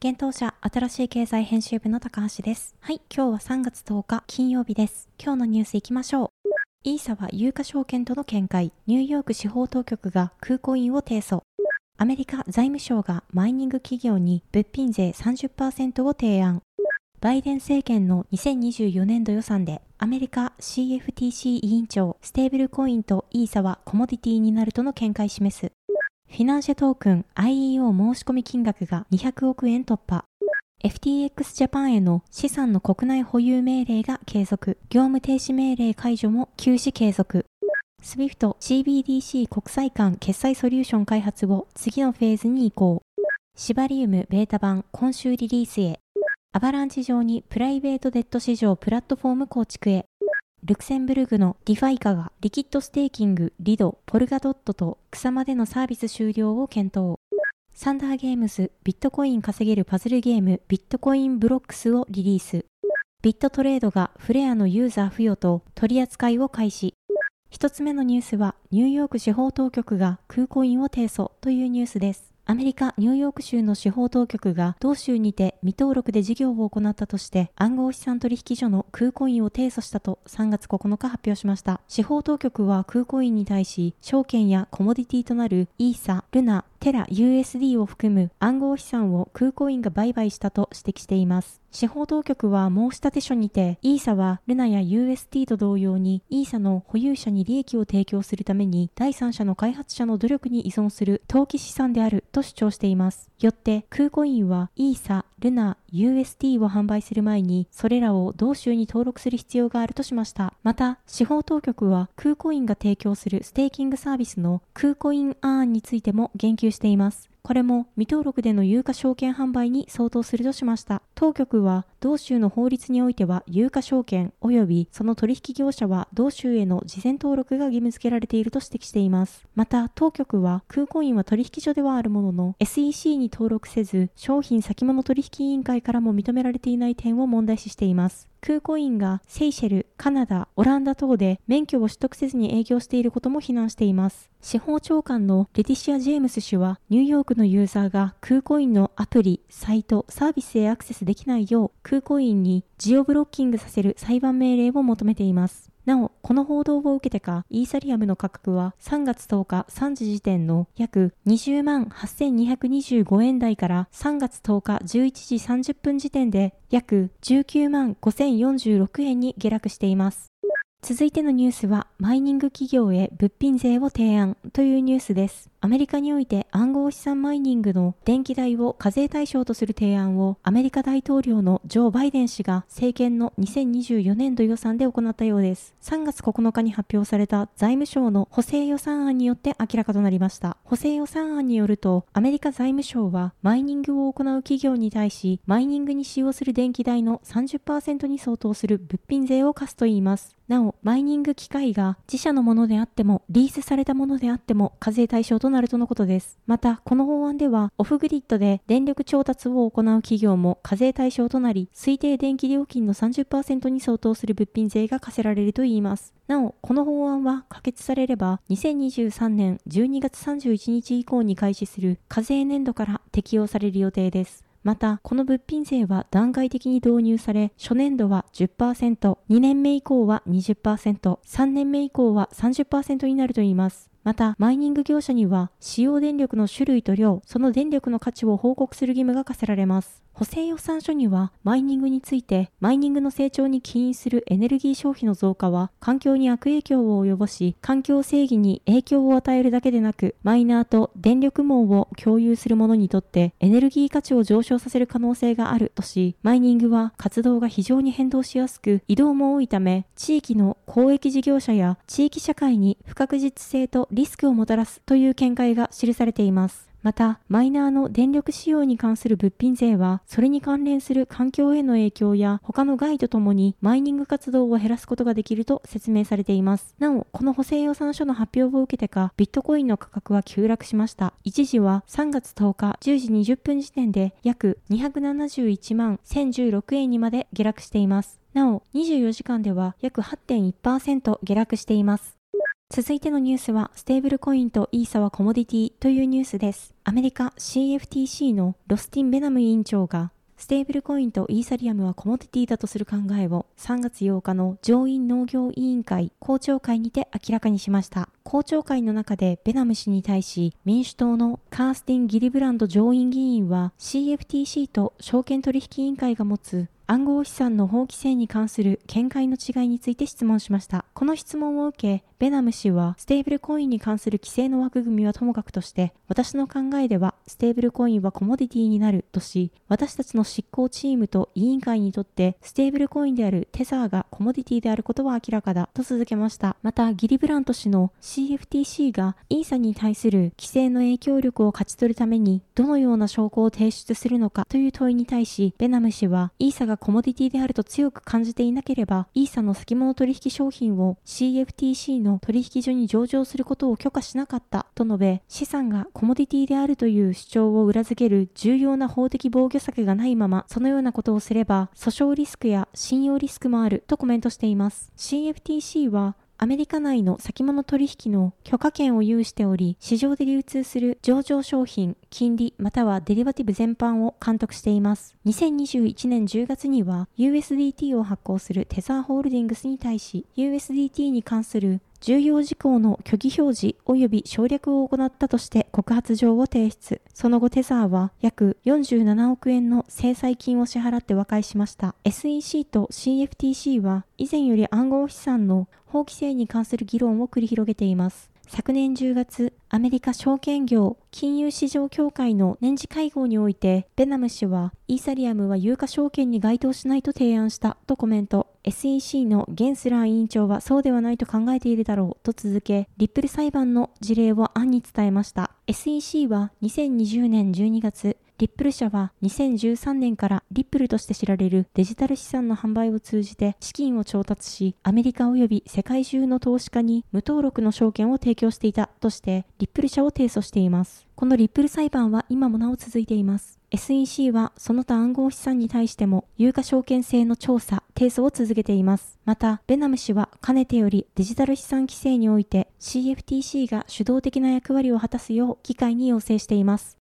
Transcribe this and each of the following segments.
現当社新しい経済編集部の高橋です。はい、今日は3月10日金曜日です。今日のニュース行きましょう。イーサは有価証券との見解、ニューヨーク司法当局が空港員を提訴。アメリカ財務省がマイニング企業に物品税30%を提案。バイデン政権の2024年度予算でアメリカ CFTC 委員長ステーブルコインとイーサはコモディティになるとの見解示す。フィナンシェトークン IEO 申し込み金額が200億円突破。FTX ジャパンへの資産の国内保有命令が継続。業務停止命令解除も休止継続。SWIFT CBDC 国際間決済ソリューション開発を次のフェーズに移行。シバリウムベータ版今週リリースへ。アバランチ上にプライベートデッド市場プラットフォーム構築へ。ルクセンブルグのディファイカがリキッドステーキング、リド、ポルガドットと草までのサービス終了を検討。サンダーゲームズビットコイン稼げるパズルゲームビットコインブロックスをリリース。ビットトレードがフレアのユーザー付与と取り扱いを開始。一つ目のニュースはニューヨーク司法当局が空港員を提訴というニュースです。アメリカ・ニューヨーク州の司法当局が同州にて未登録で事業を行ったとして暗号資産取引所の空港員を提訴したと3月9日発表しました。司法当局は空港員に対し証券やコモディティとなるイーサ、ルナ、テラ USD を含む暗号資産を空港員が売買したと指摘しています。司法当局は申立書にて、イーサはルナや UST と同様に、イーサの保有者に利益を提供するために、第三者の開発者の努力に依存する投機資産であると主張しています。よって、クーコインはイーサ、ルナ、USD を販売する前に、それらを同州に登録する必要があるとしました。また、司法当局はクーコインが提供するステーキングサービスのクーコインアーンについても言及しています。これも未登録での有価証券販売に相当するとしました。当局は同州の法律においては有価証券及びその取引業者は同州への事前登録が義務付けられていると指摘しています。また当局は空港員は取引所ではあるものの SEC に登録せず商品先物取引委員会からも認められていない点を問題視しています。空港員がセイシェル、カナダ、オランダ等で免許を取得せずに営業していることも非難しています。司法長官のレティシア・ジェームス氏は、ニューヨークのユーザーが空港員のアプリ、サイト、サービスへアクセスできないよう、空港員にジオブロッキングさせる裁判命令を求めています。なお、この報道を受けてか、イーサリアムの価格は3月10日3時時点の約20万8225円台から3月10日11時30分時点で約19万5046円に下落しています。続いてのニュースは、マイニング企業へ物品税を提案というニュースです。アメリカにおいて暗号資産マイニングの電気代を課税対象とする提案をアメリカ大統領のジョー・バイデン氏が政権の2024年度予算で行ったようです。3月9日に発表された財務省の補正予算案によって明らかとなりました。補正予算案によると、アメリカ財務省はマイニングを行う企業に対し、マイニングに使用する電気代の30%に相当する物品税を課すといいます。なお、マイニング機械が自社のものであっても、リースされたものであっても課税対象ととなるとのことです。また、この法案では、オフグリッドで電力調達を行う企業も課税対象となり、推定電気料金の30%に相当する物品税が課せられるといいます。なお、この法案は可決されれば、2023年12月31日以降に開始する課税年度から適用される予定です。また、この物品税は段階的に導入され、初年度は10%、2年目以降は20%、3年目以降は30%になるといいます。また、マイニング業者には、使用電力の種類と量、その電力の価値を報告する義務が課せられます。補正予算書には、マイニングについて、マイニングの成長に起因するエネルギー消費の増加は、環境に悪影響を及ぼし、環境正義に影響を与えるだけでなく、マイナーと電力網を共有する者にとって、エネルギー価値を上昇させる可能性があるとし、マイニングは活動が非常に変動しやすく、移動も多いため、地域の公益事業者や地域社会に不確実性とリスクをもたらすという見解が記されています。また、マイナーの電力使用に関する物品税は、それに関連する環境への影響や他の害とともにマイニング活動を減らすことができると説明されています。なお、この補正予算書の発表を受けてか、ビットコインの価格は急落しました。一時は3月10日10時20分時点で約271万1016円にまで下落しています。なお、24時間では約8.1%下落しています。続いてのニュースは、ステーブルコインとイーサはコモディティというニュースです。アメリカ CFTC のロスティン・ベナム委員長が、ステーブルコインとイーサリアムはコモディティだとする考えを3月8日の上院農業委員会公聴会にて明らかにしました。公聴会の中でベナム氏に対し民主党のカースティン・ギリブランド上院議員は CFTC と証券取引委員会が持つ暗号資産の法規制に関する見解の違いについて質問しました。この質問を受け、ベナム氏は、ステーブルコインに関する規制の枠組みはともかくとして、私の考えでは、ステーブルコインはコモディティになるとし、私たちの執行チームと委員会にとって、ステーブルコインであるテザーがコモディティであることは明らかだと続けました。また、ギリブラント氏の CFTC がイーサに対する規制の影響力を勝ち取るために、どのような証拠を提出するのかという問いに対し、ベナム氏は、イーサがコモディティであると強く感じていなければ、イーサの先物取引商品を CFTC の取引所に上場することを許可しなかったと述べ、資産がコモディティであるという主張を裏付ける重要な法的防御策がないまま、そのようなことをすれば、訴訟リスクや信用リスクもあるとコメントしています。CFTC はアメリカ内の先物取引の許可権を有しており、市場で流通する上場商品、金利またはデリバティブ全般を監督しています。2021年10月には USDT を発行するテザーホールディングスに対し、USDT に関する重要事項の虚偽表示及び省略を行ったとして告発状を提出。その後テザーは約47億円の制裁金を支払って和解しました。SEC と CFTC は以前より暗号資産の法規制に関する議論を繰り広げています。昨年10月、アメリカ証券業金融市場協会の年次会合において、ベナム氏は、イーサリアムは有価証券に該当しないと提案したとコメント。SEC のゲンスラー委員長はそうではないと考えているだろうと続け、リップル裁判の事例を案に伝えました。SEC は2020年12月、リップル社は2013年からリップルとして知られるデジタル資産の販売を通じて資金を調達し、アメリカ及び世界中の投資家に無登録の証券を提供していたとして、リップル社を提訴しています。このリップル裁判は今もなお続いています。SEC はその他暗号資産に対しても有価証券制の調査、提訴を続けています。また、ベナム氏はかねてよりデジタル資産規制において CFTC が主導的な役割を果たすよう議会に要請しています。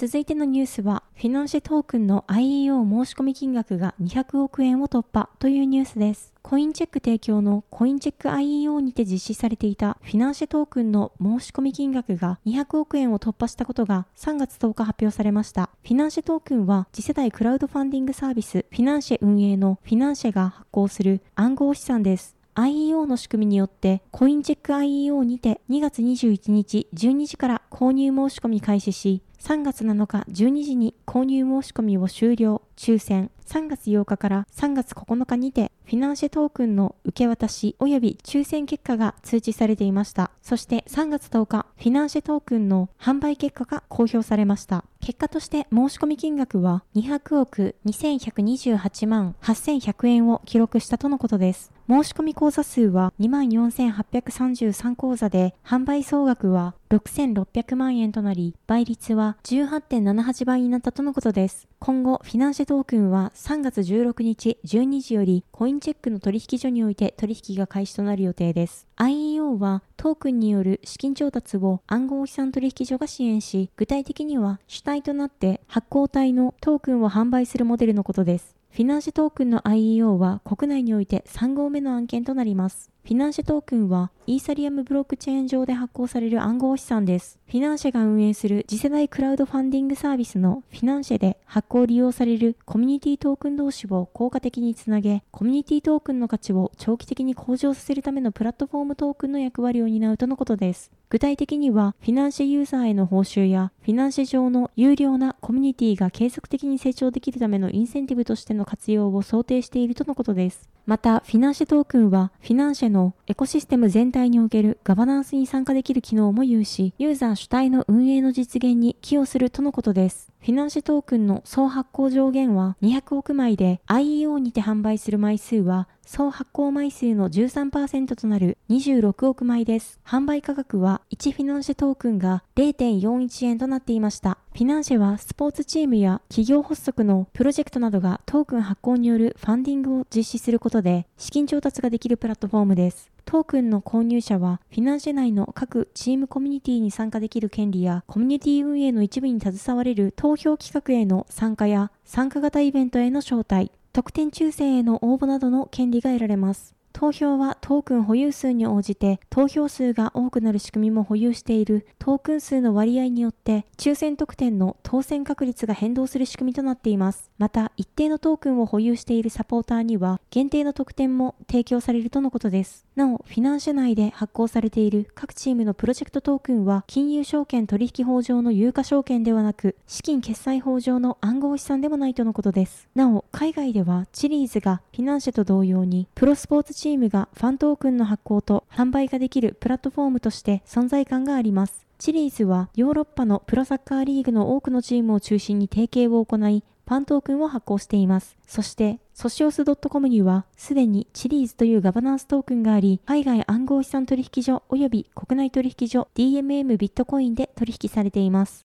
続いてのニュースは、フィナンシェトークンの IEO 申し込み金額が200億円を突破というニュースです。コインチェック提供のコインチェック IEO にて実施されていたフィナンシェトークンの申し込み金額が200億円を突破したことが3月10日発表されました。フィナンシェトークンは次世代クラウドファンディングサービスフィナンシェ運営のフィナンシェが発行する暗号資産です。IEO の仕組みによってコインチェック IEO にて2月21日12時から購入申し込み開始し3月7日12時に購入申し込みを終了、抽選、3月8日から3月9日にてフィナンシェトークンの受け渡し及び抽選結果が通知されていました。そして3月10日、フィナンシェトークンの販売結果が公表されました。結果として申し込み金額は200億2128万8100円を記録したとのことです。申し込み口座数は24,833口座で、販売総額は6600万円となり、倍率は18.78倍になったとのことです。今後、フィナンシェトークンは3月16日12時よりコインチェックの取引所において取引が開始となる予定です。IEO はトークンによる資金調達を暗号資産取引所が支援し、具体的には主体となって発行体のトークンを販売するモデルのことです。フィナンシェトークンの IEO は国内において3号目の案件となります。フィナンシェトークンはイーサリアムブロックチェーン上で発行される暗号資産です。フィナンシェが運営する次世代クラウドファンディングサービスのフィナンシェで発行利用されるコミュニティトークン同士を効果的につなげ、コミュニティトークンの価値を長期的に向上させるためのプラットフォームトークンの役割を担うとのことです。具体的には、フィナンシェユーザーへの報酬や、フィナンシェ上の優良なコミュニティが継続的に成長できるためのインセンティブとしての活用を想定しているとのことです。また、フィナンシェトークンは、フィナンシェのエコシステム全体におけるガバナンスに参加できる機能も有し、ユーザー主体の運営の実現に寄与するとのことです。フィナンシェトークンの総発行上限は200億枚で IEO にて販売する枚数は総発行枚数の13%となる26億枚です。販売価格は1フィナンシェトークンが0.41円となっていました。フィナンシェはスポーツチームや企業発足のプロジェクトなどがトークン発行によるファンディングを実施することで資金調達ができるプラットフォームです。トークンの購入者は、フィナンシェ内の各チームコミュニティに参加できる権利や、コミュニティ運営の一部に携われる投票企画への参加や、参加型イベントへの招待、特典抽選への応募などの権利が得られます。投票はトークン保有数に応じて投票数が多くなる仕組みも保有しているトークン数の割合によって抽選特典の当選確率が変動する仕組みとなっています。また一定のトークンを保有しているサポーターには限定の特典も提供されるとのことです。なお、フィナンシェ内で発行されている各チームのプロジェクトトークンは金融商品取引法上の有価証券ではなく資金決済法上の暗号資産でもないとのことです。なお、海外ではチリーズがフィナンシェと同様にプロスポーツチームがファントークンの発行と販売ができるプラットフォームとして存在感があります。チリーズはヨーロッパのプロサッカーリーグの多くのチームを中心に提携を行い、ファントークンを発行しています。そして、ソシオス .com には、すでにチリーズというガバナンストークンがあり、海外暗号資産取引所及び国内取引所 DMM ビットコインで取引されています。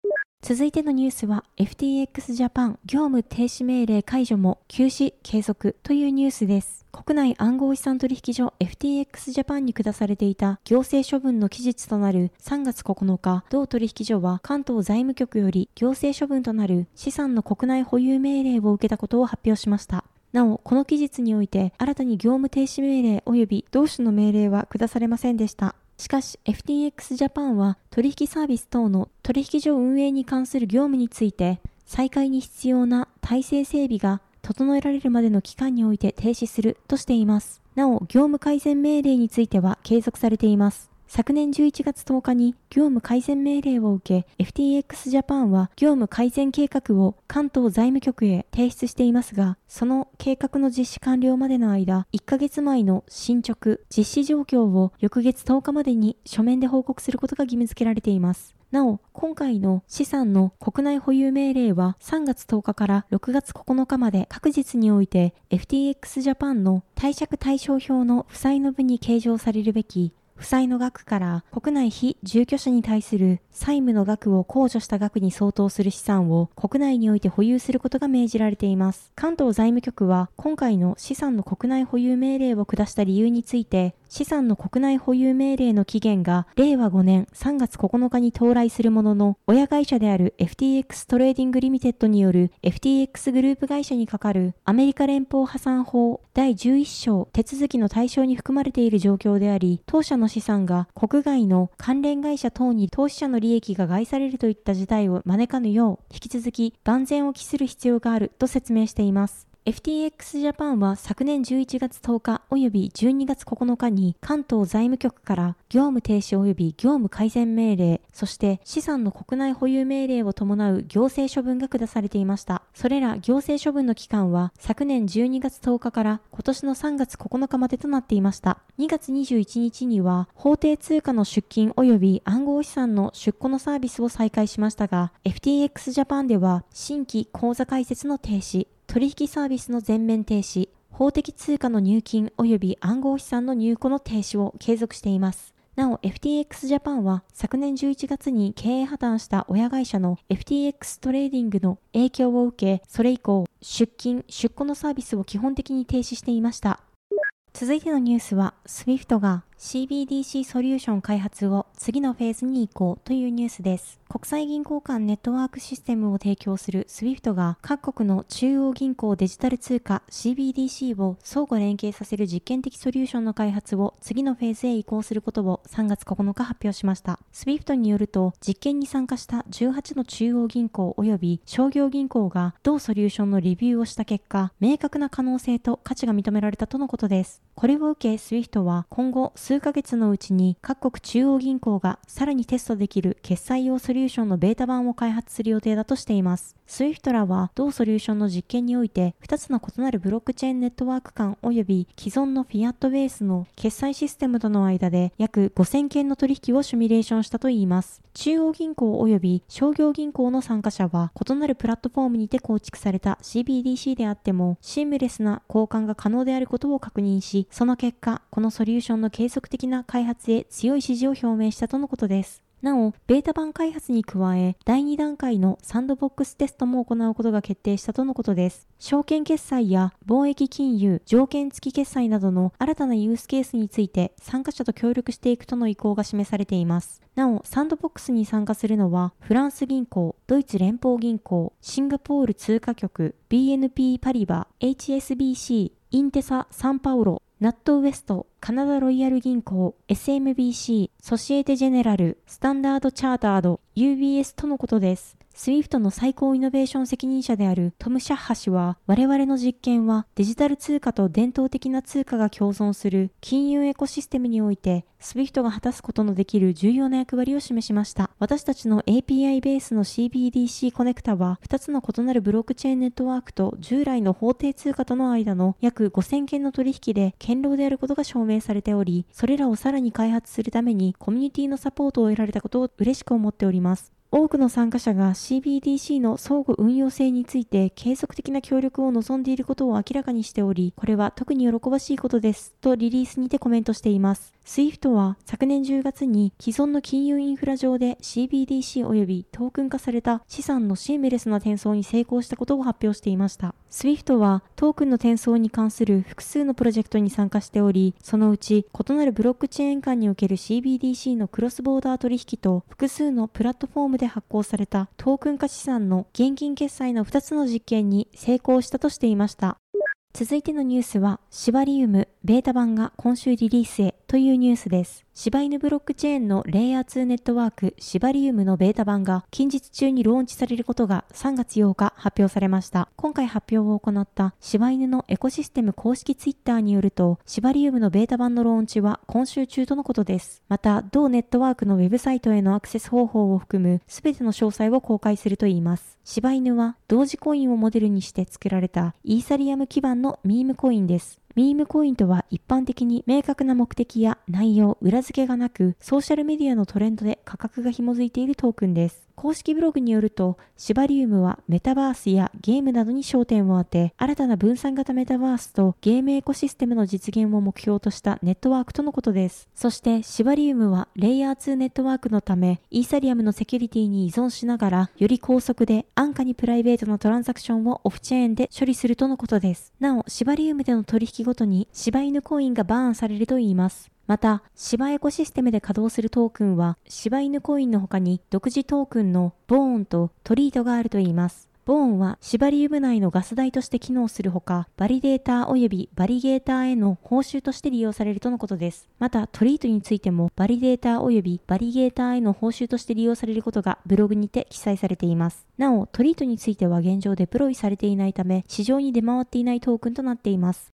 続いてのニュースは FTX ジャパン業務停止命令解除も休止継続というニュースです。国内暗号資産取引所 FTX ジャパンに下されていた行政処分の期日となる3月9日、同取引所は関東財務局より行政処分となる資産の国内保有命令を受けたことを発表しました。なお、この期日において新たに業務停止命令及び同種の命令は下されませんでした。しかし FTX ジャパンは取引サービス等の取引所運営に関する業務について再開に必要な体制整備が整えられるまでの期間において停止するとしています。なお、業務改善命令については継続されています。昨年11月10日に業務改善命令を受け、FTX ジャパンは業務改善計画を関東財務局へ提出していますが、その計画の実施完了までの間、1ヶ月前の進捗、実施状況を翌月10日までに書面で報告することが義務付けられています。なお、今回の資産の国内保有命令は3月10日から6月9日まで各日において FTX ジャパンの貸借対照表の負債の部に計上されるべき負債の額から国内非住居者に対する債務の額を控除した額に相当する資産を国内において保有することが命じられています。関東財務局は今回の資産の国内保有命令を下した理由について資産の国内保有命令の期限が令和5年3月9日に到来するものの、親会社である FTX トレーディングリミテッドによる FTX グループ会社にかかるアメリカ連邦破産法第11章手続きの対象に含まれている状況であり、当社の資産が国外の関連会社等に投資者の利益が害されるといった事態を招かぬよう、引き続き万全を期する必要があると説明しています。FTX ジャパンは昨年11月10日及び12月9日に関東財務局から業務停止及び業務改善命令、そして資産の国内保有命令を伴う行政処分が下されていました。それら行政処分の期間は昨年12月10日から今年の3月9日までとなっていました。2月21日には法定通貨の出金及び暗号資産の出庫のサービスを再開しましたが、FTX ジャパンでは新規口座開設の停止、取引サービスの全面停止、法定通貨の入金及び暗号資産の入庫の停止を継続しています。なお FTX ジャパンは昨年11月に経営破綻した親会社の FTX トレーディングの影響を受け、それ以降、出金、出庫のサービスを基本的に停止していました。続いてのニュースは、SWIFT が CBDC ソリューション開発を次のフェーズに移行というニュースです。国際銀行間ネットワークシステムを提供する SWIFT が各国の中央銀行デジタル通貨 CBDC を相互連携させる実験的ソリューションの開発を次のフェーズへ移行することを3月9日発表しました。SWIFT によると実験に参加した18の中央銀行及び商業銀行が同ソリューションのレビューをした結果、明確な可能性と価値が認められたとのことです。これを受け SWIFT は今後数数ヶ月のうちに各国中央銀行がさらにテストできる決済用ソリューションのベータ版を開発する予定だとしています。SWIFT らは同ソリューションの実験において2つの異なるブロックチェーンネットワーク間及び既存のフィアットベースの決済システムとの間で約5000件の取引をシミュレーションしたといいます。中央銀行及び商業銀行の参加者は異なるプラットフォームにて構築された CBDC であってもシームレスな交換が可能であることを確認し、その結果、このソリューションの継続的な開発へ強い支持を表明したとのことです。なお、ベータ版開発に加え、第2段階のサンドボックステストも行うことが決定したとのことです。証券決済や貿易金融、条件付き決済などの新たなユースケースについて参加者と協力していくとの意向が示されています。なお、サンドボックスに参加するのは、フランス銀行、ドイツ連邦銀行、シンガポール通貨局、BNP パリバ、HSBC、インテサ・サンパウロ、ナットウエスト、カナダロイヤル銀行、SMBC、ソシエテジェネラル、スタンダードチャータード、UBS とのことです。SWIFT の最高イノベーション責任者であるトム・シャッハ氏は、我々の実験はデジタル通貨と伝統的な通貨が共存する金融エコシステムにおいて、SWIFT が果たすことのできる重要な役割を示しました。私たちの API ベースの CBDC コネクタは、2つの異なるブロックチェーンネットワークと従来の法定通貨との間の約5000件の取引で堅牢であることが証明されており、それらをさらに開発するためにコミュニティのサポートを得られたことを嬉しく思っております。多くの参加者が CBDC の相互運用性について継続的な協力を望んでいることを明らかにしており、これは特に喜ばしいことです。とリリースにてコメントしています。SWIFT は昨年10月に既存の金融インフラ上で CBDC 及びトークン化された資産のシームレスな転送に成功したことを発表していました。SWIFT はトークンの転送に関する複数のプロジェクトに参加しており、そのうち異なるブロックチェーン間における CBDC のクロスボーダー取引と複数のプラットフォームで発行されたトークン化資産の現金決済の2つの実験に成功したとしていました。続いてのニュースは、シバリウムベータ版が今週リリースへというニュースです。柴犬ブロックチェーンのレイヤー2ネットワークシバリウムのベータ版が近日中にローンチされることが3月8日発表されました。今回発表を行った柴犬のエコシステム公式ツイッターによると、シバリウムのベータ版のローンチは今週中とのことです。また、同ネットワークのウェブサイトへのアクセス方法を含む全ての詳細を公開するといいます。柴犬は同時コインをモデルにして作られたイーサリアム基盤のミームコインです。ミームコインとは一般的に明確な目的や内容、裏付けがなく、ソーシャルメディアのトレンドで価格が紐づいているトークンです。公式ブログによると、シバリウムはメタバースやゲームなどに焦点を当て、新たな分散型メタバースとゲームエコシステムの実現を目標としたネットワークとのことです。そして、シバリウムはレイヤー2ネットワークのため、イーサリアムのセキュリティに依存しながら、より高速で安価にプライベートなトランザクションをオフチェーンで処理するとのことです。なお、シバリウムでの取引ごとに、柴犬コインがバーンされるといいます。また、シバエコシステムで稼働するトークンは、柴犬コインの他に独自トークンのボーンとトリートがあるといいます。ボーンはシバリウム内のガス代として機能するほか、バリデーター及びデリゲーターへの報酬として利用されるとのことです。また、トリートについても、バリデーター及びデリゲーターへの報酬として利用されることがブログにて記載されています。なお、トリートについては現状デプロイされていないため、市場に出回っていないトークンとなっています。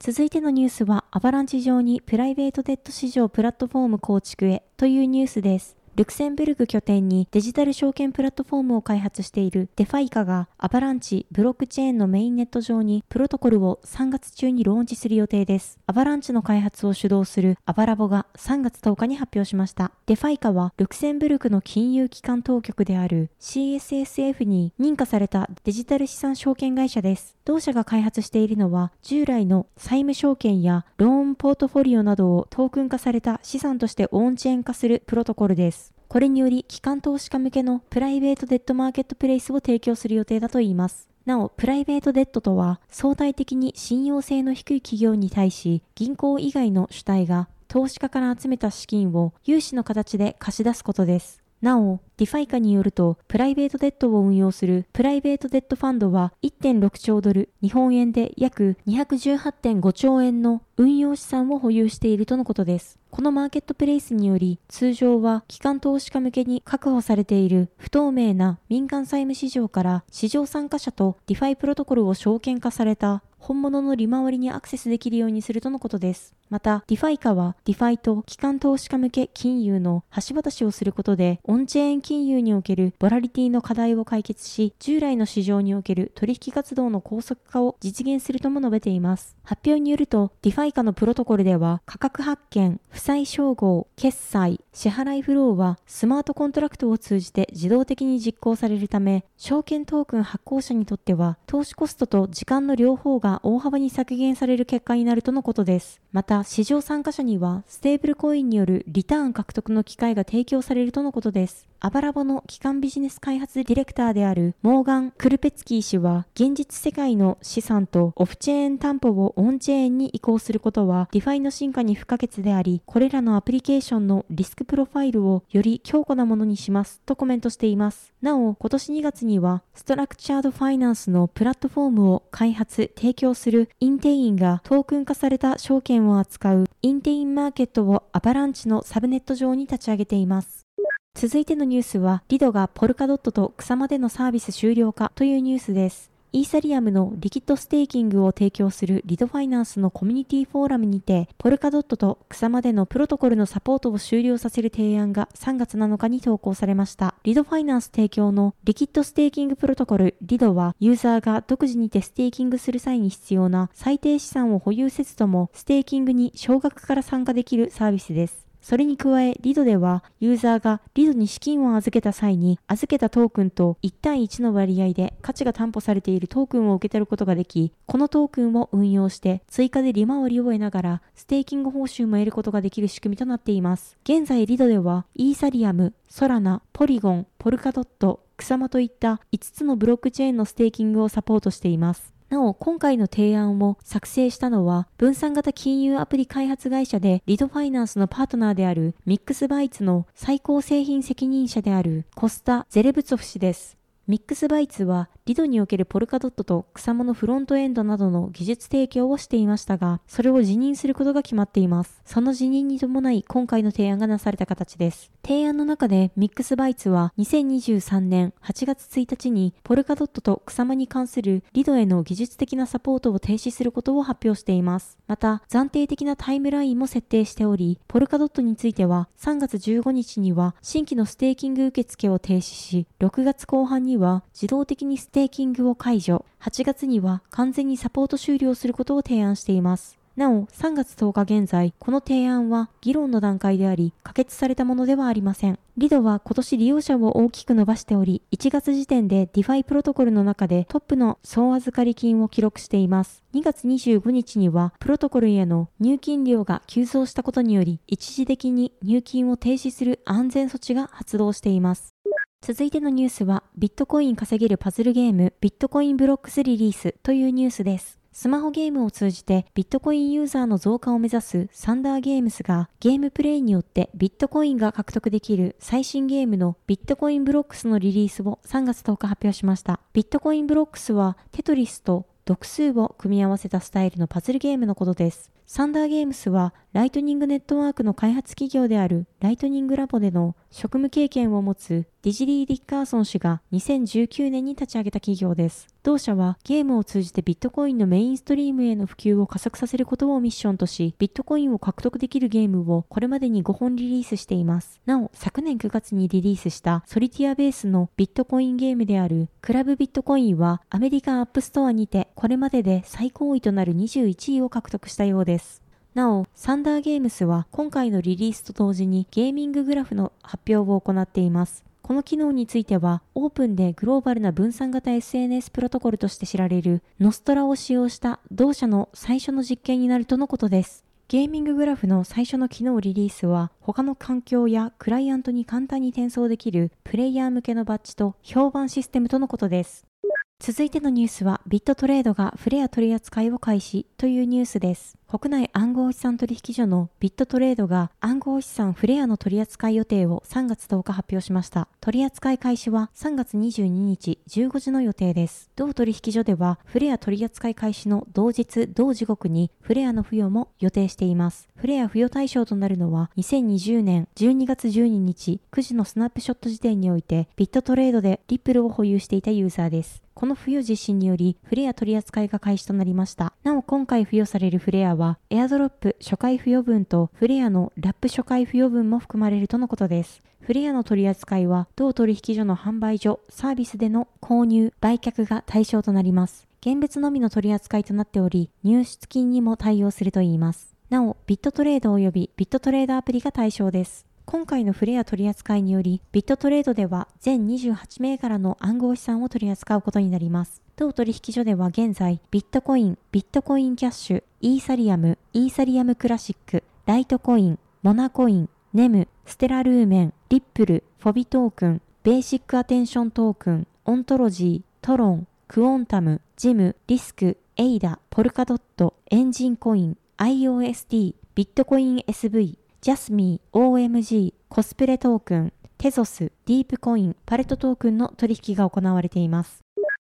続いてのニュースは、アバランチ上にプライベートデット市場プラットフォーム構築へというニュースです。ルクセンブルク拠点にデジタル証券プラットフォームを開発しているディファイカがアバランチブロックチェーンのメインネット上にプロトコルを3月中にローンチする予定です。アバランチの開発を主導するアバラボが3月10日に発表しました。ディファイカはルクセンブルクの金融機関当局である CSSF に認可されたデジタル資産証券会社です。同社が開発しているのは従来の債務証券やローンポートフォリオなどをトークン化された資産としてオンチェーン化するプロトコルです。これにより、機関投資家向けのプライベートデットマーケットプレイスを提供する予定だといいます。なお、プライベートデットとは、相対的に信用性の低い企業に対し、銀行以外の主体が投資家から集めた資金を融資の形で貸し出すことです。なお、ディファイカによると、プライベートデットを運用するプライベートデットファンドは1.6兆ドル、日本円で約218.5兆円の運用資産を保有しているとのことです。このマーケットプレイスにより、通常は機関投資家向けに確保されている不透明な民間債務市場から市場参加者とディファイプロトコルを証券化された本物の利回りにアクセスできるようにするとのことです。また、ディファイカは、ディファイと機関投資家向け金融の橋渡しをすることで、オンチェーン金融におけるボラティリティの課題を解決し、従来の市場における取引活動の高速化を実現するとも述べています。発表によると、ディファイカのプロトコルでは、価格発見、負債照合、決済、支払いフローはスマートコントラクトを通じて自動的に実行されるため、証券トークン発行者にとっては、投資コストと時間の両方が大幅に削減される結果になるとのことです。また、市場参加者には、ステーブルコインによるリターン獲得の機会が提供されるとのことです。アバラボの基幹ビジネス開発ディレクターであるモーガン・クルペツキー氏は、現実世界の資産とオフチェーン担保をオンチェーンに移行することは、ディファイの進化に不可欠であり、これらのアプリケーションのリスクプロファイルをより強固なものにしますとコメントしています。なお、今年2月には、ストラクチャードファイナンスのプラットフォームを開発、提供するインテインがトークン化された証券を扱うインテインマーケットをアバランチのサブネット上に立ち上げています。続いてのニュースは、リドがポルカドットとクサマでのサービス終了かというニュースです。イーサリアムのリキッドステーキングを提供するリドファイナンスのコミュニティフォーラムにて、ポルカドットとクサマでのプロトコルのサポートを終了させる提案が3月7日に投稿されました。リドファイナンス提供のリキッドステーキングプロトコルリドは、ユーザーが独自にてステーキングする際に必要な最低資産を保有せずとも、ステーキングに少額から参加できるサービスです。それに加え、リドでは、ユーザーがリドに資金を預けた際に、預けたトークンと1対1の割合で価値が担保されているトークンを受け取ることができ、このトークンを運用して追加で利回りを得ながら、ステーキング報酬も得ることができる仕組みとなっています。現在、リドでは、イーサリアム、ソラナ、ポリゴン、ポルカドット、クサマといった5つのブロックチェーンのステーキングをサポートしています。なお、今回の提案を作成したのは、分散型金融アプリ開発会社でリドファイナンスのパートナーであるミックスバイツの最高製品責任者であるコスタ・ゼレブツォフ氏です。ミックスバイツはリドにおけるポルカドットとクサマのフロントエンドなどの技術提供をしていましたが、それを辞任することが決まっています。その辞任に伴い今回の提案がなされた形です。提案の中でミックスバイツは2023年8月1日にポルカドットとクサマに関するリドへの技術的なサポートを停止することを発表しています。また、暫定的なタイムラインも設定しており、ポルカドットについては3月15日には新規のステーキング受付を停止し、6月後半には自動的にステーキングテーキングを解除、8月には完全にサポート終了することを提案しています。なお、3月10日現在、この提案は議論の段階であり、可決されたものではありません。リドは今年利用者を大きく伸ばしており、1月時点で DeFi プロトコルの中でトップの総預かり金を記録しています。2月25日には、プロトコルへの入金量が急増したことにより、一時的に入金を停止する安全措置が発動しています。続いてのニュースは、ビットコイン稼げるパズルゲーム、ビットコインブロックスリリースというニュースです。スマホゲームを通じてビットコインユーザーの増加を目指すサンダーゲームスがゲームプレイによってビットコインが獲得できる最新ゲームのビットコインブロックスのリリースを3月10日発表しました。ビットコインブロックスはテトリスと数独を組み合わせたスタイルのパズルゲームのことです。サンダーゲームスはライトニングネットワークの開発企業であるライトニングラボでの職務経験を持つディジリー・ディッカーソン氏が2019年に立ち上げた企業です。同社はゲームを通じてビットコインのメインストリームへの普及を加速させることをミッションとし、ビットコインを獲得できるゲームをこれまでに5本リリースしています。なお、昨年9月にリリースしたソリティアベースのビットコインゲームであるクラブビットコインはアメリカのアップストアにてこれまでで最高位となる21位を獲得したようです。なお、サンダーゲームスは今回のリリースと同時にゲーミンググラフの発表を行っています。この機能については、オープンでグローバルな分散型 SNS プロトコルとして知られるノストラを使用した同社の最初の実験になるとのことです。ゲーミンググラフの最初の機能リリースは、他の環境やクライアントに簡単に転送できるプレイヤー向けのバッジと評判システムとのことです。続いてのニュースは、ビットトレードがフレア取り扱いを開始というニュースです。国内暗号資産取引所のビットトレードが暗号資産フレアの取扱い予定を3月10日発表しました。取扱い開始は3月22日15時の予定です。同取引所ではフレア取扱い開始の同日同時刻にフレアの付与も予定しています。フレア付与対象となるのは2020年12月12日9時のスナップショット時点においてビットトレードでリップルを保有していたユーザーです。この付与実施によりフレア取扱いが開始となりました。なお今回付与されるフレアは、エアドロップ初回付与分とフレアのラップ初回付与分も含まれるとのことです。フレアの取り扱いは、同取引所の販売所、サービスでの購入、売却が対象となります。現物のみの取り扱いとなっており、入出金にも対応するといいます。なお、ビットトレード及びビットトレードアプリが対象です。今回のフレア取り扱いにより、ビットトレードでは全28銘柄の暗号資産を取り扱うことになります。当取引所では現在、ビットコイン、ビットコインキャッシュ、イーサリアム、イーサリアムクラシック、ライトコイン、モナコイン、ネム、ステラルーメン、リップル、フォビトークン、ベーシックアテンショントークン、オントロジー、トロン、クオンタム、ジム、リスク、エイダ、ポルカドット、エンジンコイン、IOST、ビットコイン SV、ジャスミー、OMG、コスプレトークン、テゾス、ディープコイン、パレットトークンの取引が行われています。